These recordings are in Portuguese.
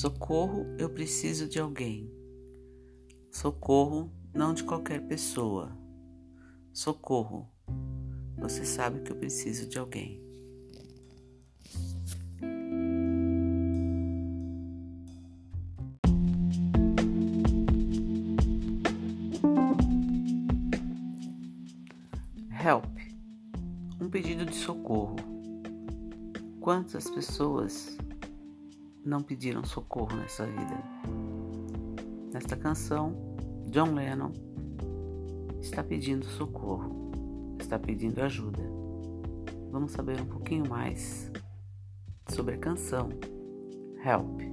Socorro, eu preciso de alguém. Socorro, não de qualquer pessoa. Socorro, você sabe que eu preciso de alguém. Help um pedido de socorro. Quantas pessoas não pediram socorro nessa vida? Nesta canção, John Lennon está pedindo socorro, está pedindo ajuda. Vamos saber um pouquinho mais sobre a canção Help.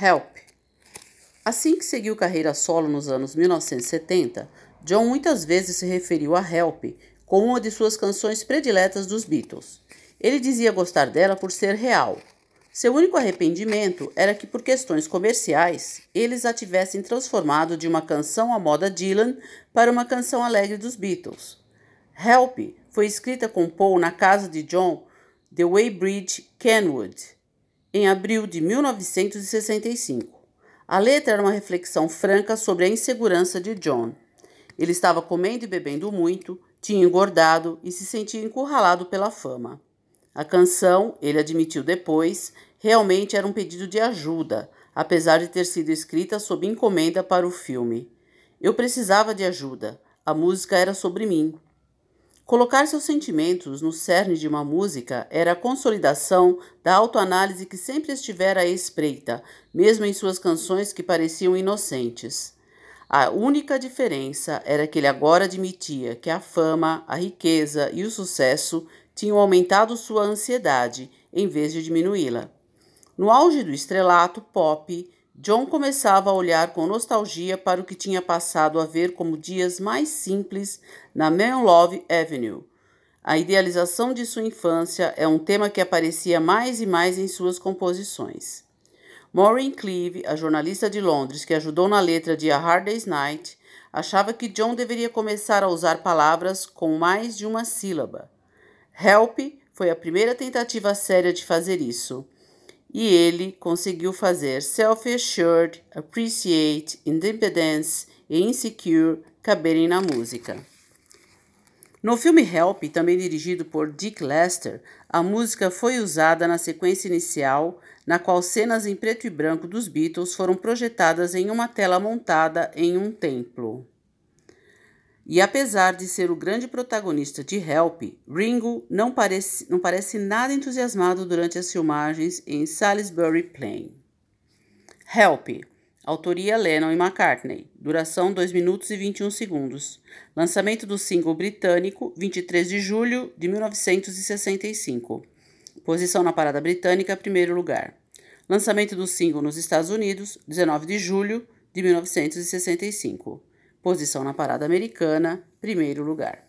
Help. Assim que seguiu carreira solo nos anos 1970, John muitas vezes se referiu a Help como uma de suas canções prediletas dos Beatles. Ele dizia gostar dela por ser real. Seu único arrependimento era que, por questões comerciais, eles a tivessem transformado de uma canção à moda Dylan para uma canção alegre dos Beatles. Help foi escrita com Paul na casa de John, The Weybridge, Kenwood em abril de 1965. A letra era uma reflexão franca sobre a insegurança de John. Ele estava comendo e bebendo muito, tinha engordado e se sentia encurralado pela fama. A canção, ele admitiu depois, realmente era um pedido de ajuda, apesar de ter sido escrita sob encomenda para o filme. Eu precisava de ajuda. A música era sobre mim. Colocar seus sentimentos no cerne de uma música era a consolidação da autoanálise que sempre estivera à espreita, mesmo em suas canções que pareciam inocentes. A única diferença era que ele agora admitia que a fama, a riqueza e o sucesso tinham aumentado sua ansiedade em vez de diminuí-la. No auge do estrelato pop, John começava a olhar com nostalgia para o que tinha passado a ver como dias mais simples na Love Avenue. A idealização de sua infância é um tema que aparecia mais e mais em suas composições. Maureen Cleave, a jornalista de Londres que ajudou na letra de A Hard Day's Night, achava que John deveria começar a usar palavras com mais de uma sílaba. Help foi a primeira tentativa séria de fazer isso e ele conseguiu fazer Self-Assured, Appreciate, Independence e Insecure caberem na música. No filme Help, também dirigido por Dick Lester, a música foi usada na sequência inicial, na qual cenas em preto e branco dos Beatles foram projetadas em uma tela montada em um templo. E apesar de ser o grande protagonista de Help, Ringo não parece, não parece nada entusiasmado durante as filmagens em Salisbury Plain. Help, autoria Lennon e McCartney, duração 2 minutos e 21 segundos. Lançamento do single britânico 23 de julho de 1965. Posição na parada britânica, primeiro lugar. Lançamento do single nos Estados Unidos, 19 de julho de 1965. Posição na parada americana, primeiro lugar.